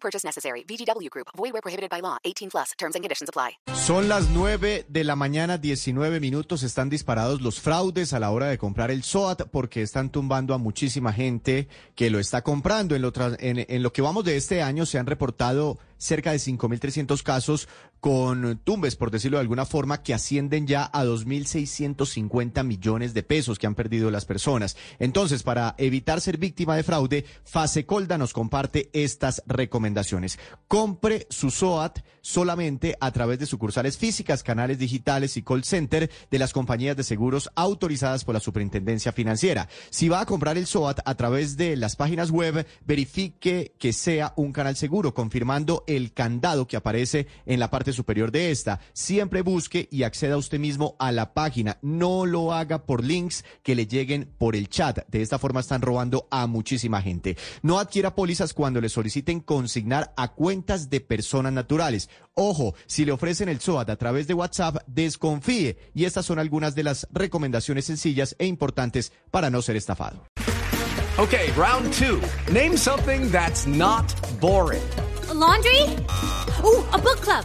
Purchase necessary. VGW Group. Void where prohibited by law. 18 plus. Terms and conditions apply. Son las 9 de la mañana, 19 minutos. Están disparados los fraudes a la hora de comprar el SOAT porque están tumbando a muchísima gente que lo está comprando. En lo, en, en lo que vamos de este año se han reportado cerca de 5.300 casos con tumbes, por decirlo de alguna forma, que ascienden ya a 2.650 millones de pesos que han perdido las personas. Entonces, para evitar ser víctima de fraude, Fasecolda nos comparte estas recomendaciones. Compre su SOAT solamente a través de sucursales físicas, canales digitales y call center de las compañías de seguros autorizadas por la Superintendencia Financiera. Si va a comprar el SOAT a través de las páginas web, verifique que sea un canal seguro, confirmando el candado que aparece en la parte superior de esta. Siempre busque y acceda usted mismo a la página. No lo haga por links que le lleguen por el chat. De esta forma están robando a muchísima gente. No adquiera pólizas cuando le soliciten consignar a cuentas de personas naturales. Ojo, si le ofrecen el SOAT a través de WhatsApp, desconfíe. Y estas son algunas de las recomendaciones sencillas e importantes para no ser estafado. Okay, round two. Name something that's not boring. A laundry? Ooh, a book club.